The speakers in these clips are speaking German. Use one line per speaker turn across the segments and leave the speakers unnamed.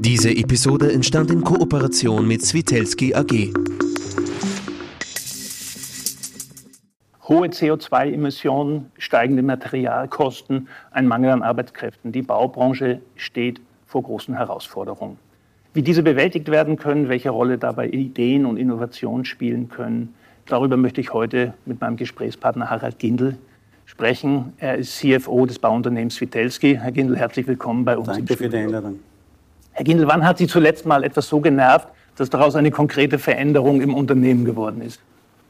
Diese Episode entstand in Kooperation mit Svitelski AG.
Hohe CO2-Emissionen, steigende Materialkosten, ein Mangel an Arbeitskräften. Die Baubranche steht vor großen Herausforderungen. Wie diese bewältigt werden können, welche Rolle dabei Ideen und Innovationen spielen können, darüber möchte ich heute mit meinem Gesprächspartner Harald Gindel sprechen. Er ist CFO des Bauunternehmens Svitelski. Herr Gindel, herzlich willkommen bei uns.
Danke für die Einladung.
Herr Gindel, wann hat Sie zuletzt mal etwas so genervt, dass daraus eine konkrete Veränderung im Unternehmen geworden ist?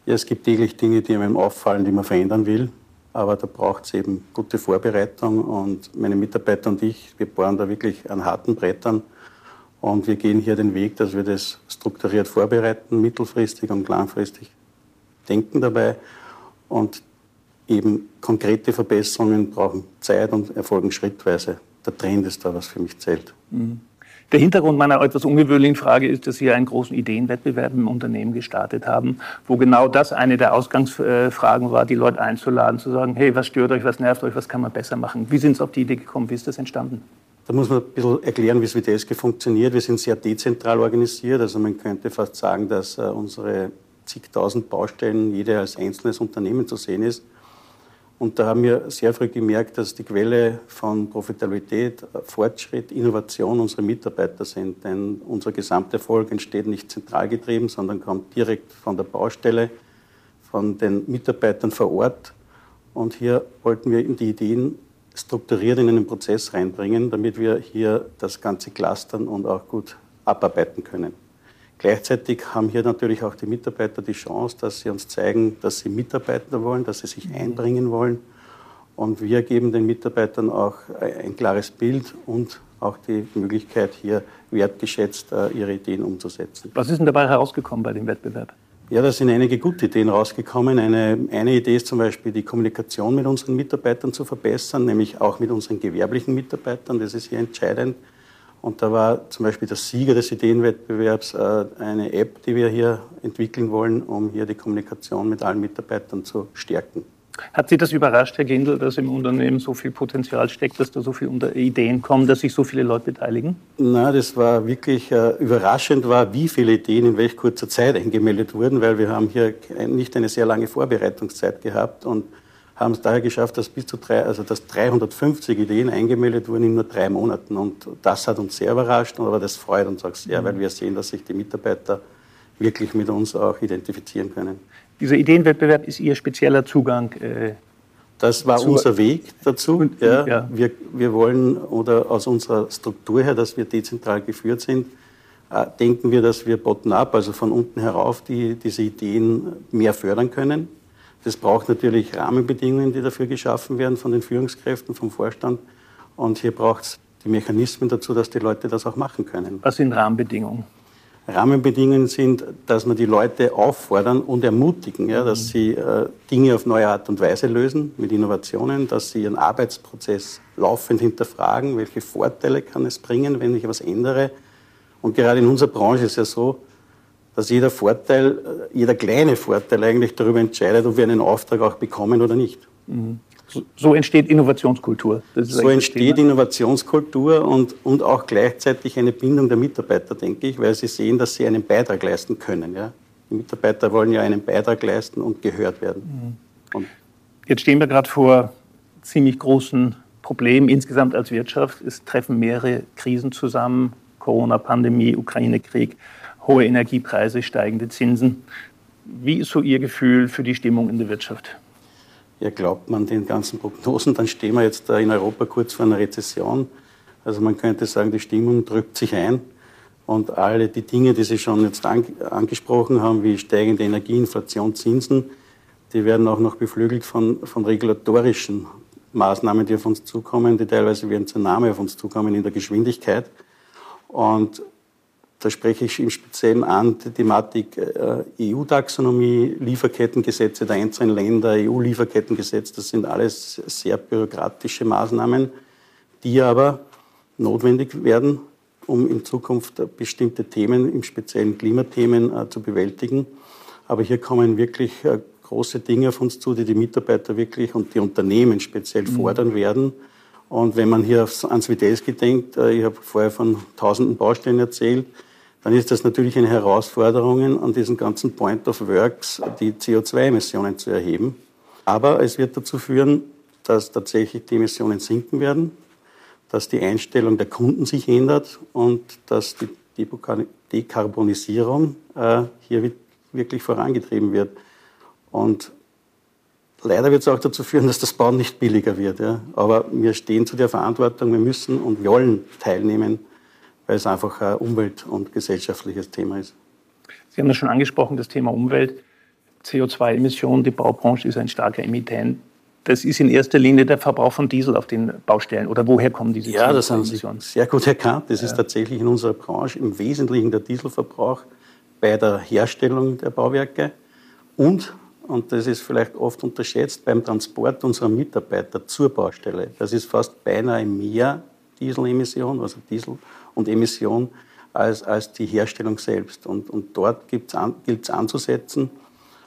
Ja, es gibt täglich Dinge, die einem auffallen, die man verändern will. Aber da braucht es eben gute Vorbereitung. Und meine Mitarbeiter und ich, wir bohren da wirklich an harten Brettern. Und wir gehen hier den Weg, dass wir das strukturiert vorbereiten, mittelfristig und langfristig denken dabei. Und eben konkrete Verbesserungen brauchen Zeit und erfolgen schrittweise. Der Trend ist da, was für mich zählt. Mhm.
Der Hintergrund meiner etwas ungewöhnlichen Frage ist, dass Sie einen großen Ideenwettbewerb im Unternehmen gestartet haben, wo genau das eine der Ausgangsfragen war, die Leute einzuladen, zu sagen, hey, was stört euch, was nervt euch, was kann man besser machen? Wie sind Sie auf die Idee gekommen? Wie ist das entstanden?
Da muss man ein bisschen erklären, wie es Vitesco funktioniert. Wir sind sehr dezentral organisiert. Also man könnte fast sagen, dass äh, unsere zigtausend Baustellen jede als einzelnes Unternehmen zu sehen ist. Und da haben wir sehr früh gemerkt, dass die Quelle von Profitabilität, Fortschritt, Innovation unsere Mitarbeiter sind. Denn unser Gesamterfolg entsteht nicht zentral getrieben, sondern kommt direkt von der Baustelle, von den Mitarbeitern vor Ort. Und hier wollten wir die Ideen strukturiert in einen Prozess reinbringen, damit wir hier das Ganze clustern und auch gut abarbeiten können. Gleichzeitig haben hier natürlich auch die Mitarbeiter die Chance, dass sie uns zeigen, dass sie Mitarbeiter wollen, dass sie sich mhm. einbringen wollen. Und wir geben den Mitarbeitern auch ein klares Bild und auch die Möglichkeit, hier wertgeschätzt äh, ihre Ideen umzusetzen.
Was ist denn dabei herausgekommen bei dem Wettbewerb?
Ja, da sind einige gute Ideen rausgekommen. Eine, eine Idee ist zum Beispiel, die Kommunikation mit unseren Mitarbeitern zu verbessern, nämlich auch mit unseren gewerblichen Mitarbeitern. Das ist hier entscheidend. Und da war zum Beispiel der Sieger des Ideenwettbewerbs äh, eine App, die wir hier entwickeln wollen, um hier die Kommunikation mit allen Mitarbeitern zu stärken.
Hat Sie das überrascht, Herr Gendel, dass im Unternehmen so viel Potenzial steckt, dass da so viele Ideen kommen, dass sich so viele Leute beteiligen?
Na, das war wirklich äh, überraschend, war, wie viele Ideen in welch kurzer Zeit eingemeldet wurden, weil wir haben hier nicht eine sehr lange Vorbereitungszeit gehabt und haben es daher geschafft, dass bis zu drei, also dass 350 Ideen eingemeldet wurden in nur drei Monaten. Und das hat uns sehr überrascht, aber das freut uns auch sehr, weil wir sehen, dass sich die Mitarbeiter wirklich mit uns auch identifizieren können.
Dieser Ideenwettbewerb ist Ihr spezieller Zugang?
Äh, das war unser Weg dazu. Ja. ja. Wir, wir wollen, oder aus unserer Struktur her, dass wir dezentral geführt sind, äh, denken wir, dass wir bottom-up, also von unten herauf, die, diese Ideen mehr fördern können. Das braucht natürlich Rahmenbedingungen, die dafür geschaffen werden von den Führungskräften, vom Vorstand. Und hier braucht es die Mechanismen dazu, dass die Leute das auch machen können.
Was sind Rahmenbedingungen?
Rahmenbedingungen sind, dass man die Leute auffordern und ermutigen, ja, dass sie äh, Dinge auf neue Art und Weise lösen mit Innovationen, dass sie ihren Arbeitsprozess laufend hinterfragen, welche Vorteile kann es bringen, wenn ich etwas ändere. Und gerade in unserer Branche ist es ja so, dass jeder Vorteil, äh, jeder kleine Vorteil eigentlich darüber entscheidet, ob wir einen Auftrag auch bekommen oder nicht.
Mhm. So entsteht Innovationskultur.
so entsteht Innovationskultur und, und auch gleichzeitig eine Bindung der Mitarbeiter, denke ich, weil sie sehen, dass sie einen Beitrag leisten können. Ja? Die Mitarbeiter wollen ja einen Beitrag leisten und gehört werden.
Mhm. Und Jetzt stehen wir gerade vor ziemlich großen Problemen insgesamt als Wirtschaft. Es treffen mehrere Krisen zusammen, Corona-Pandemie, Ukraine-Krieg hohe Energiepreise, steigende Zinsen. Wie ist so Ihr Gefühl für die Stimmung in der Wirtschaft?
Ja, glaubt man den ganzen Prognosen, dann stehen wir jetzt in Europa kurz vor einer Rezession. Also man könnte sagen, die Stimmung drückt sich ein. Und alle die Dinge, die Sie schon jetzt angesprochen haben, wie steigende Energieinflation, Zinsen, die werden auch noch beflügelt von, von regulatorischen Maßnahmen, die auf uns zukommen, die teilweise wie ein Tsunami auf uns zukommen in der Geschwindigkeit. Und da spreche ich im Speziellen an die Thematik äh, EU-Taxonomie, Lieferkettengesetze der einzelnen Länder, EU-Lieferkettengesetz. Das sind alles sehr bürokratische Maßnahmen, die aber notwendig werden, um in Zukunft bestimmte Themen, im speziellen Klimathemen, äh, zu bewältigen. Aber hier kommen wirklich äh, große Dinge auf uns zu, die die Mitarbeiter wirklich und die Unternehmen speziell mhm. fordern werden. Und wenn man hier ans Vitelski denkt, ich habe vorher von tausenden Baustellen erzählt, dann ist das natürlich eine Herausforderung, an diesen ganzen Point of Works die CO2-Emissionen zu erheben. Aber es wird dazu führen, dass tatsächlich die Emissionen sinken werden, dass die Einstellung der Kunden sich ändert und dass die Dekarbonisierung äh, hier wirklich vorangetrieben wird. Und leider wird es auch dazu führen, dass das Bauen nicht billiger wird. Ja. Aber wir stehen zu der Verantwortung, wir müssen und wollen teilnehmen, weil es einfach ein umwelt- und gesellschaftliches Thema ist.
Sie haben das schon angesprochen, das Thema Umwelt. CO2-Emissionen, die Baubranche ist ein starker Emittent. Das ist in erster Linie der Verbrauch von Diesel auf den Baustellen. Oder woher kommen diese
Ja, das haben Sie sehr gut erkannt. Das ja. ist tatsächlich in unserer Branche im Wesentlichen der Dieselverbrauch bei der Herstellung der Bauwerke und, und das ist vielleicht oft unterschätzt, beim Transport unserer Mitarbeiter zur Baustelle. Das ist fast beinahe mehr Dieselemission, also Diesel und Emission, als, als die Herstellung selbst. Und, und dort gilt es anzusetzen.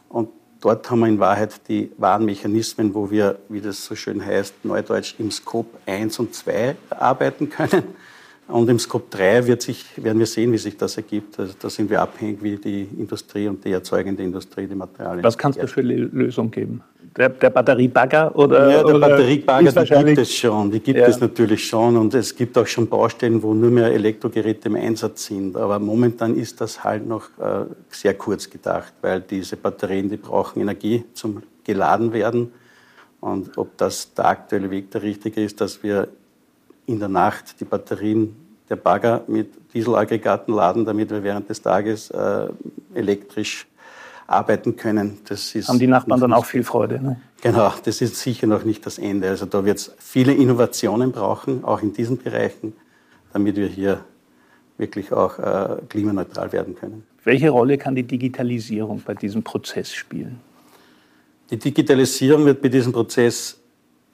Und dort haben wir in Wahrheit die wahren Mechanismen, wo wir, wie das so schön heißt, neudeutsch im Scope 1 und 2 arbeiten können. Und im Scope 3 wird sich, werden wir sehen, wie sich das ergibt. Also da sind wir abhängig, wie die Industrie und die erzeugende Industrie die Materialien.
Was kann es da für Lösung geben? Der, der Batteriebagger oder?
Ja, der Batteriebagger, die gibt es schon. Die gibt ja. es natürlich schon. Und es gibt auch schon Baustellen, wo nur mehr Elektrogeräte im Einsatz sind. Aber momentan ist das halt noch äh, sehr kurz gedacht, weil diese Batterien, die brauchen Energie zum geladen werden. Und ob das der aktuelle Weg der richtige ist, dass wir in der Nacht die Batterien der Bagger mit Dieselaggregaten laden, damit wir während des Tages äh, elektrisch arbeiten können.
Das ist Haben die Nachbarn dann auch viel Freude? Ne?
Genau, das ist sicher noch nicht das Ende. Also da wird es viele Innovationen brauchen, auch in diesen Bereichen, damit wir hier wirklich auch äh, klimaneutral werden können.
Welche Rolle kann die Digitalisierung bei diesem Prozess spielen?
Die Digitalisierung wird bei diesem Prozess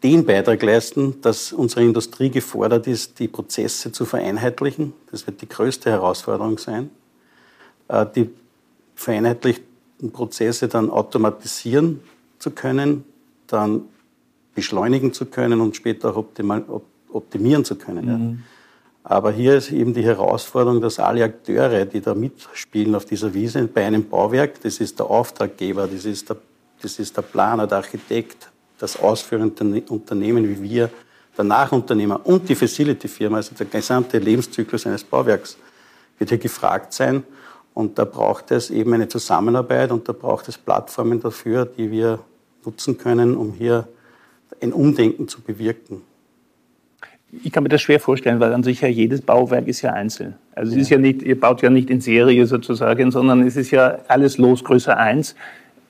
den Beitrag leisten, dass unsere Industrie gefordert ist, die Prozesse zu vereinheitlichen. Das wird die größte Herausforderung sein. Äh, die vereinheitlichten Prozesse dann automatisieren zu können, dann beschleunigen zu können und später auch optimieren zu können. Mhm. Aber hier ist eben die Herausforderung, dass alle Akteure, die da mitspielen auf dieser Wiese bei einem Bauwerk, das ist der Auftraggeber, das ist der, das ist der Planer, der Architekt, das ausführende Unternehmen wie wir, der Nachunternehmer und die Facility-Firma, also der gesamte Lebenszyklus eines Bauwerks, wird hier gefragt sein. Und da braucht es eben eine Zusammenarbeit und da braucht es Plattformen dafür, die wir nutzen können, um hier ein Umdenken zu bewirken.
Ich kann mir das schwer vorstellen, weil an sich ja jedes Bauwerk ist ja einzeln. Also es ist ja nicht, ihr baut ja nicht in Serie sozusagen, sondern es ist ja alles los Größe 1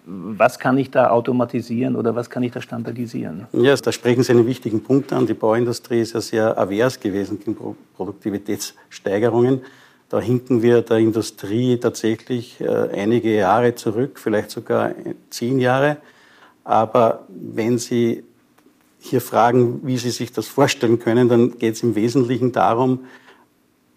was kann ich da automatisieren oder was kann ich da standardisieren?
Ja, da sprechen Sie einen wichtigen Punkt an. Die Bauindustrie ist ja sehr avers gewesen gegen Produktivitätssteigerungen. Da hinken wir der Industrie tatsächlich äh, einige Jahre zurück, vielleicht sogar zehn Jahre. Aber wenn Sie hier fragen, wie Sie sich das vorstellen können, dann geht es im Wesentlichen darum,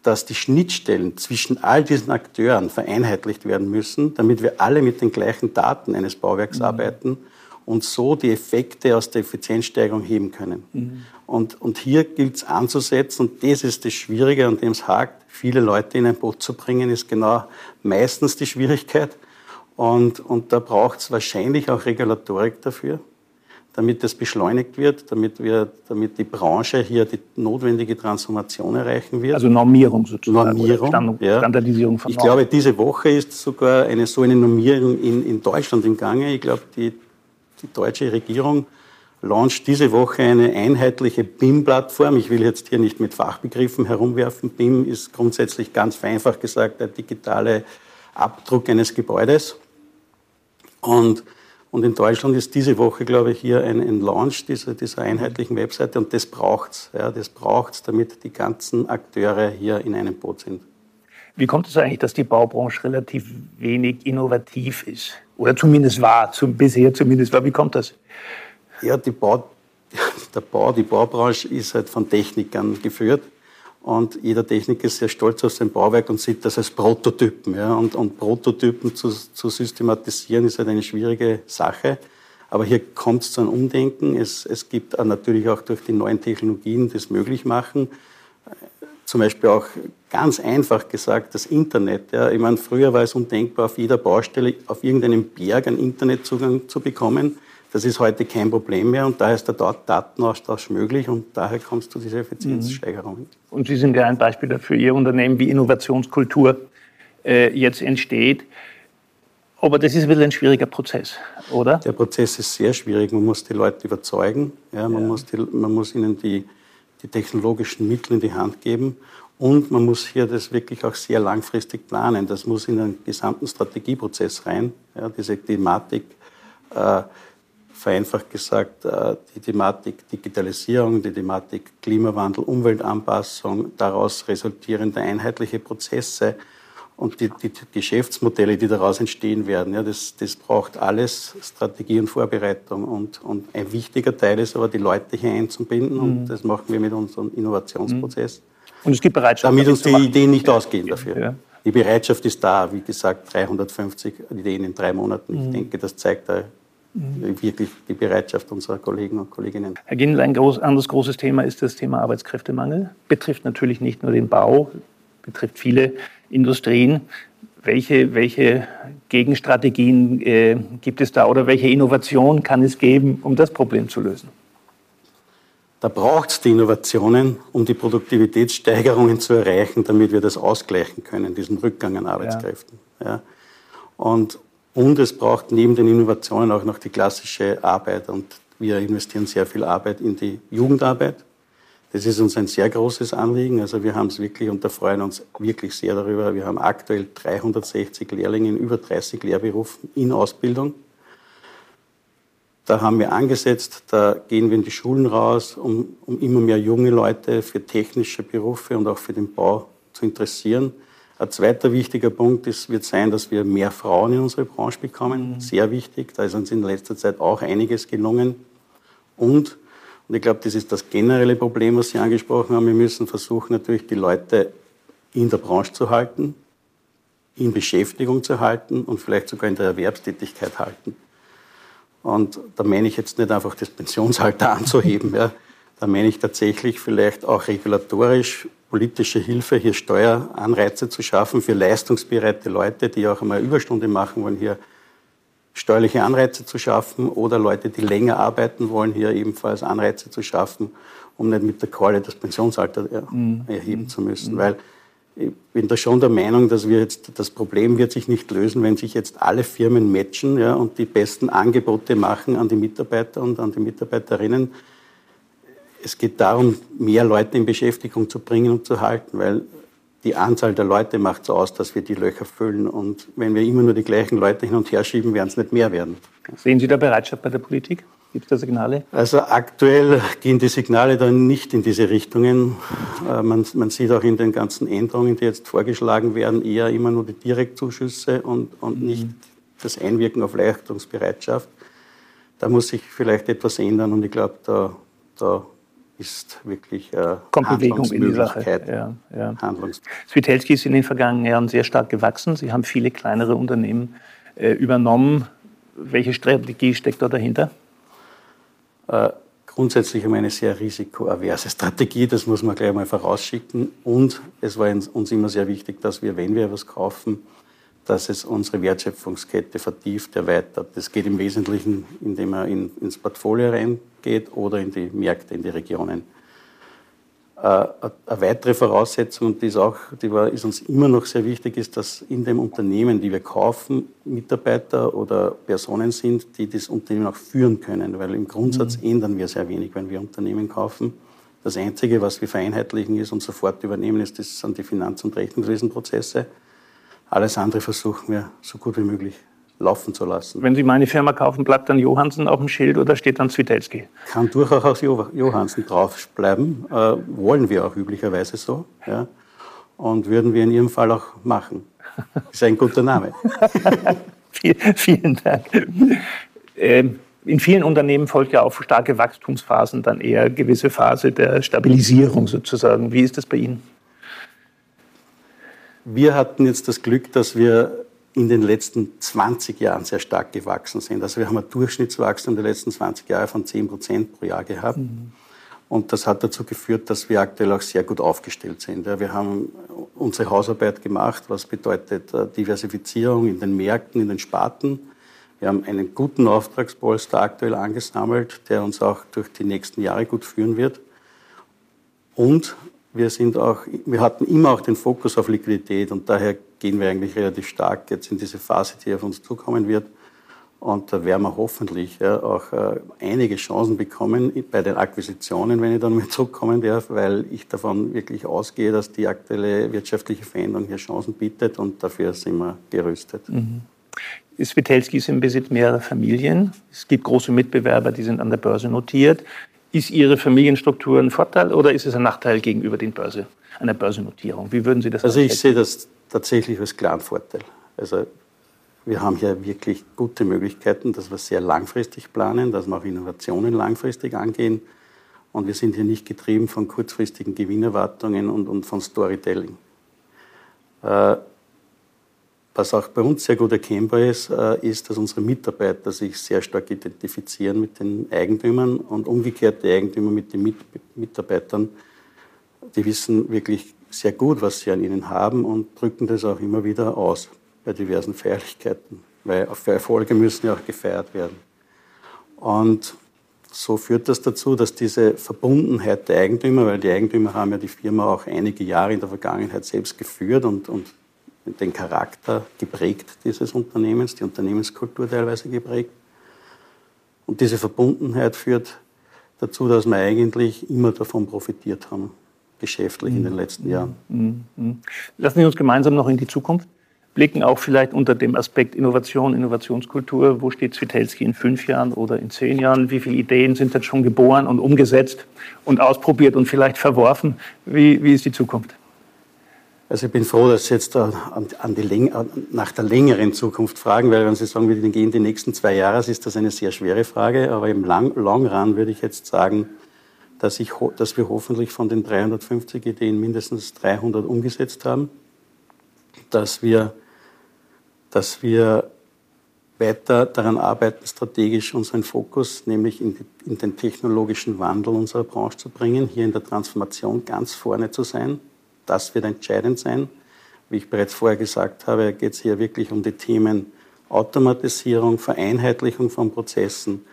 dass die Schnittstellen zwischen all diesen Akteuren vereinheitlicht werden müssen, damit wir alle mit den gleichen Daten eines Bauwerks mhm. arbeiten und so die Effekte aus der Effizienzsteigerung heben können. Mhm. Und, und hier gilt es anzusetzen, und das ist das Schwierige, an dem es hakt, viele Leute in ein Boot zu bringen, ist genau meistens die Schwierigkeit. Und, und da braucht es wahrscheinlich auch Regulatorik dafür damit das beschleunigt wird, damit, wir, damit die Branche hier die notwendige Transformation erreichen wird.
Also Normierung sozusagen.
Normierung,
Stand ja. Standardisierung
von Ich glaube, diese Woche ist sogar eine so eine Normierung in, in Deutschland im Gange. Ich glaube, die, die deutsche Regierung launcht diese Woche eine einheitliche BIM-Plattform. Ich will jetzt hier nicht mit Fachbegriffen herumwerfen. BIM ist grundsätzlich ganz vereinfacht gesagt der digitale Abdruck eines Gebäudes. Und und in Deutschland ist diese Woche, glaube ich, hier ein, ein Launch dieser, dieser einheitlichen Webseite und das braucht's. Ja, das braucht's, damit die ganzen Akteure hier in einem Boot sind.
Wie kommt es eigentlich, dass die Baubranche relativ wenig innovativ ist? Oder zumindest war, zum, bisher zumindest war. Wie kommt das?
Ja, die Bau, der Bau, die Baubranche ist halt von Technikern geführt. Und jeder Techniker ist sehr stolz auf sein Bauwerk und sieht das als Prototypen. Ja. Und, und Prototypen zu, zu systematisieren ist halt eine schwierige Sache. Aber hier kommt es zu einem Umdenken. Es, es gibt natürlich auch durch die neuen Technologien das möglich machen. Zum Beispiel auch ganz einfach gesagt das Internet. Ja. Ich meine, früher war es undenkbar, auf jeder Baustelle, auf irgendeinem Berg einen Internetzugang zu bekommen. Das ist heute kein Problem mehr und daher ist der Datenaustausch möglich und daher kommt es zu dieser Effizienzsteigerung. Mhm.
Und Sie sind ja ein Beispiel dafür, Ihr Unternehmen, wie Innovationskultur äh, jetzt entsteht. Aber das ist ein bisschen ein schwieriger Prozess, oder?
Der Prozess ist sehr schwierig. Man muss die Leute überzeugen. Ja, man, ja. Muss die, man muss ihnen die, die technologischen Mittel in die Hand geben. Und man muss hier das wirklich auch sehr langfristig planen. Das muss in den gesamten Strategieprozess rein. Ja, diese Thematik, äh, vereinfacht gesagt, äh, die Thematik Digitalisierung, die Thematik Klimawandel, Umweltanpassung, daraus resultierende einheitliche Prozesse, und die, die, Geschäftsmodelle, die daraus entstehen werden, ja, das, das braucht alles Strategie und Vorbereitung. Und, und ein wichtiger Teil ist aber, die Leute hier einzubinden. Mhm. Und das machen wir mit unserem Innovationsprozess. Mhm.
Und es gibt Bereitschaft.
Damit uns die Ideen nicht ausgehen dafür. Ja. Die Bereitschaft ist da. Wie gesagt, 350 Ideen in drei Monaten. Ich mhm. denke, das zeigt da mhm. Wirklich die Bereitschaft unserer Kollegen und Kolleginnen.
Herr Gindl, ein groß, anderes großes Thema ist das Thema Arbeitskräftemangel. Betrifft natürlich nicht nur den Bau, betrifft viele Industrien. Welche, welche Gegenstrategien äh, gibt es da oder welche Innovation kann es geben, um das Problem zu lösen?
Da braucht es die Innovationen, um die Produktivitätssteigerungen zu erreichen, damit wir das ausgleichen können, diesen Rückgang an Arbeitskräften. Ja. ja. Und, und es braucht neben den Innovationen auch noch die klassische Arbeit. Und wir investieren sehr viel Arbeit in die Jugendarbeit. Das ist uns ein sehr großes Anliegen. Also wir haben es wirklich und da freuen uns wirklich sehr darüber. Wir haben aktuell 360 Lehrlinge in über 30 Lehrberufen in Ausbildung. Da haben wir angesetzt, da gehen wir in die Schulen raus, um, um immer mehr junge Leute für technische Berufe und auch für den Bau zu interessieren. Ein zweiter wichtiger Punkt ist, wird sein, dass wir mehr Frauen in unsere Branche bekommen. Mhm. Sehr wichtig. Da ist uns in letzter Zeit auch einiges gelungen. Und und ich glaube, das ist das generelle Problem, was Sie angesprochen haben. Wir müssen versuchen, natürlich die Leute in der Branche zu halten, in Beschäftigung zu halten und vielleicht sogar in der Erwerbstätigkeit halten. Und da meine ich jetzt nicht einfach das Pensionsalter anzuheben. Ja. Da meine ich tatsächlich vielleicht auch regulatorisch politische Hilfe, hier Steueranreize zu schaffen für leistungsbereite Leute, die auch einmal Überstunde machen wollen, hier steuerliche Anreize zu schaffen oder Leute, die länger arbeiten wollen, hier ebenfalls Anreize zu schaffen, um nicht mit der Quali das Pensionsalter mhm. erheben zu müssen. Mhm. Weil ich bin da schon der Meinung, dass wir jetzt, das Problem wird sich nicht lösen, wenn sich jetzt alle Firmen matchen ja, und die besten Angebote machen an die Mitarbeiter und an die Mitarbeiterinnen. Es geht darum, mehr Leute in Beschäftigung zu bringen und zu halten, weil die Anzahl der Leute macht so aus, dass wir die Löcher füllen. Und wenn wir immer nur die gleichen Leute hin und her schieben, werden es nicht mehr werden.
Sehen Sie da Bereitschaft bei der Politik? Gibt es da Signale?
Also aktuell gehen die Signale dann nicht in diese Richtungen. Äh, man, man, sieht auch in den ganzen Änderungen, die jetzt vorgeschlagen werden, eher immer nur die Direktzuschüsse und, und mhm. nicht das Einwirken auf Leistungsbereitschaft. Da muss sich vielleicht etwas ändern und ich glaube, da, da ist wirklich äh,
Kommt Bewegung in die Sache. Ja, ja. Svitelski ist in den vergangenen Jahren sehr stark gewachsen. Sie haben viele kleinere Unternehmen äh, übernommen. Welche Strategie steckt da dahinter?
Äh, grundsätzlich haben wir eine sehr risikoaverse Strategie, das muss man gleich mal vorausschicken. Und es war uns immer sehr wichtig, dass wir, wenn wir etwas kaufen, dass es unsere Wertschöpfungskette vertieft, erweitert. Das geht im Wesentlichen, indem man in, ins Portfolio reingeht oder in die Märkte, in die Regionen. Äh, eine weitere Voraussetzung, die, ist, auch, die war, ist uns immer noch sehr wichtig, ist, dass in dem Unternehmen, die wir kaufen, Mitarbeiter oder Personen sind, die das Unternehmen auch führen können. Weil im Grundsatz mhm. ändern wir sehr wenig, wenn wir Unternehmen kaufen. Das Einzige, was wir vereinheitlichen ist und sofort übernehmen, ist, das sind die Finanz- und Rechnungswesenprozesse. Alles andere versuchen wir so gut wie möglich laufen zu lassen.
Wenn Sie meine Firma kaufen, bleibt dann Johansen auf dem Schild oder steht dann Zwitelski?
Kann durchaus Johansen draufbleiben. Äh, wollen wir auch üblicherweise so. Ja. Und würden wir in Ihrem Fall auch machen. Ist ein guter Name.
Vielen Dank. Ähm, in vielen Unternehmen folgt ja auf starke Wachstumsphasen dann eher eine gewisse Phase der Stabilisierung sozusagen. Wie ist das bei Ihnen?
Wir hatten jetzt das Glück, dass wir in den letzten 20 Jahren sehr stark gewachsen sind. Also wir haben ein Durchschnittswachstum der letzten 20 Jahre von 10 Prozent pro Jahr gehabt. Mhm. Und das hat dazu geführt, dass wir aktuell auch sehr gut aufgestellt sind. Wir haben unsere Hausarbeit gemacht, was bedeutet äh, Diversifizierung in den Märkten, in den Sparten. Wir haben einen guten Auftragspolster aktuell angesammelt, der uns auch durch die nächsten Jahre gut führen wird. Und wir sind auch, wir hatten immer auch den Fokus auf Liquidität und daher gehen wir eigentlich relativ stark jetzt in diese Phase, die auf uns zukommen wird. Und da werden wir hoffentlich ja, auch äh, einige Chancen bekommen bei den Akquisitionen, wenn ich dann mal zurückkommen darf, weil ich davon wirklich ausgehe, dass die aktuelle wirtschaftliche Veränderung hier Chancen bietet und dafür sind wir gerüstet. Mhm.
Svitelski ist im Besitz mehrerer Familien. Es gibt große Mitbewerber, die sind an der Börse notiert. Ist Ihre Familienstruktur ein Vorteil oder ist es ein Nachteil gegenüber den Börse, einer Börsennotierung? Wie würden Sie das
Also ich sehe das tatsächlich als klaren Vorteil. Also wir haben hier wirklich gute Möglichkeiten, dass wir sehr langfristig planen, dass wir auch Innovationen langfristig angehen. Und wir sind hier nicht getrieben von kurzfristigen Gewinnerwartungen und, und von Storytelling. Äh, was auch bei uns sehr gut erkennbar ist, äh, ist, dass unsere Mitarbeiter sich sehr stark identifizieren mit den Eigentümern und umgekehrt die Eigentümer mit den Mitarbeitern. Die wissen wirklich sehr gut, was sie an ihnen haben und drücken das auch immer wieder aus bei diversen Feierlichkeiten, weil Erfolge müssen ja auch gefeiert werden. Und so führt das dazu, dass diese Verbundenheit der Eigentümer, weil die Eigentümer haben ja die Firma auch einige Jahre in der Vergangenheit selbst geführt und, und den Charakter geprägt dieses Unternehmens, die Unternehmenskultur teilweise geprägt. Und diese Verbundenheit führt dazu, dass wir eigentlich immer davon profitiert haben, geschäftlich in den letzten Jahren. Mhm.
Mhm. Lassen Sie uns gemeinsam noch in die Zukunft blicken, auch vielleicht unter dem Aspekt Innovation, Innovationskultur. Wo steht Zwitelski in fünf Jahren oder in zehn Jahren? Wie viele Ideen sind jetzt schon geboren und umgesetzt und ausprobiert und vielleicht verworfen? Wie, wie ist die Zukunft?
Also ich bin froh, dass Sie jetzt an, an die, nach der längeren Zukunft fragen, weil wenn Sie sagen, wir gehen die nächsten zwei Jahre, ist das eine sehr schwere Frage. Aber im Long, Long Run würde ich jetzt sagen, dass, ich, dass wir hoffentlich von den 350 Ideen mindestens 300 umgesetzt haben, dass wir, dass wir weiter daran arbeiten, strategisch unseren Fokus, nämlich in, die, in den technologischen Wandel unserer Branche zu bringen, hier in der Transformation ganz vorne zu sein das wird entscheidend sein. Wie ich bereits vorher gesagt habe, geht es hier wirklich um die Themen Automatisierung, Vereinheitlichung von Prozessen.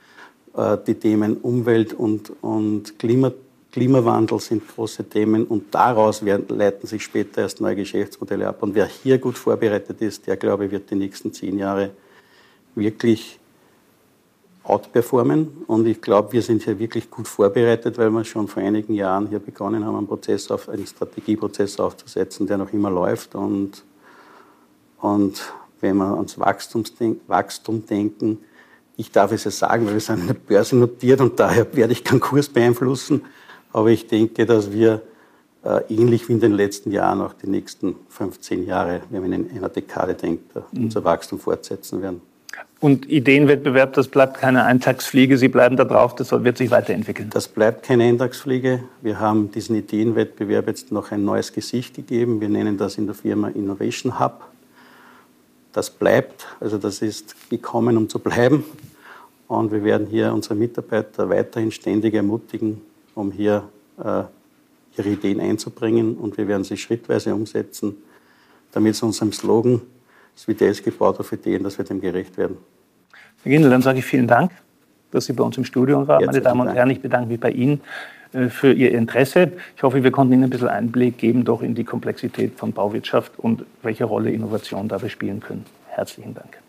Äh, die Themen Umwelt und, und Klima, Klimawandel sind große Themen und daraus werden, leiten sich später erst neue Geschäftsmodelle ab. Und wer hier gut vorbereitet ist, der, glaube ich, wird die nächsten zehn Jahre wirklich outperformen. Und ich glaube, wir sind hier wirklich gut vorbereitet, weil wir schon vor einigen Jahren hier begonnen haben, einen, Prozess auf, einen Strategieprozess aufzusetzen, der noch immer läuft. Und, und wenn wir ans Wachstum denken, ich darf es ja sagen, weil wir sind an der Börse notiert und daher werde ich keinen Kurs beeinflussen. Aber ich denke, dass wir äh, ähnlich wie in den letzten Jahren auch die nächsten 15 Jahre, wenn man in einer Dekade denkt, mhm. unser Wachstum fortsetzen werden.
Und Ideenwettbewerb, das bleibt keine Eintagsfliege, Sie bleiben da drauf, das wird sich weiterentwickeln.
Das bleibt keine Eintagsfliege. Wir haben diesen Ideenwettbewerb jetzt noch ein neues Gesicht gegeben. Wir nennen das in der Firma Innovation Hub. Das bleibt, also das ist gekommen, um zu bleiben. Und wir werden hier unsere Mitarbeiter weiterhin ständig ermutigen, um hier äh, ihre Ideen einzubringen. Und wir werden sie schrittweise umsetzen, damit es unserem Slogan das WTS gebaut auf Ideen, dass wir dem gerecht werden.
Herr Gindel, dann sage ich vielen Dank, dass Sie bei uns im Studio waren. Meine Damen und Herren, ich bedanke mich bei Ihnen äh, für Ihr Interesse. Ich hoffe, wir konnten Ihnen ein bisschen Einblick geben doch in die Komplexität von Bauwirtschaft und welche Rolle Innovation dabei spielen können. Herzlichen Dank.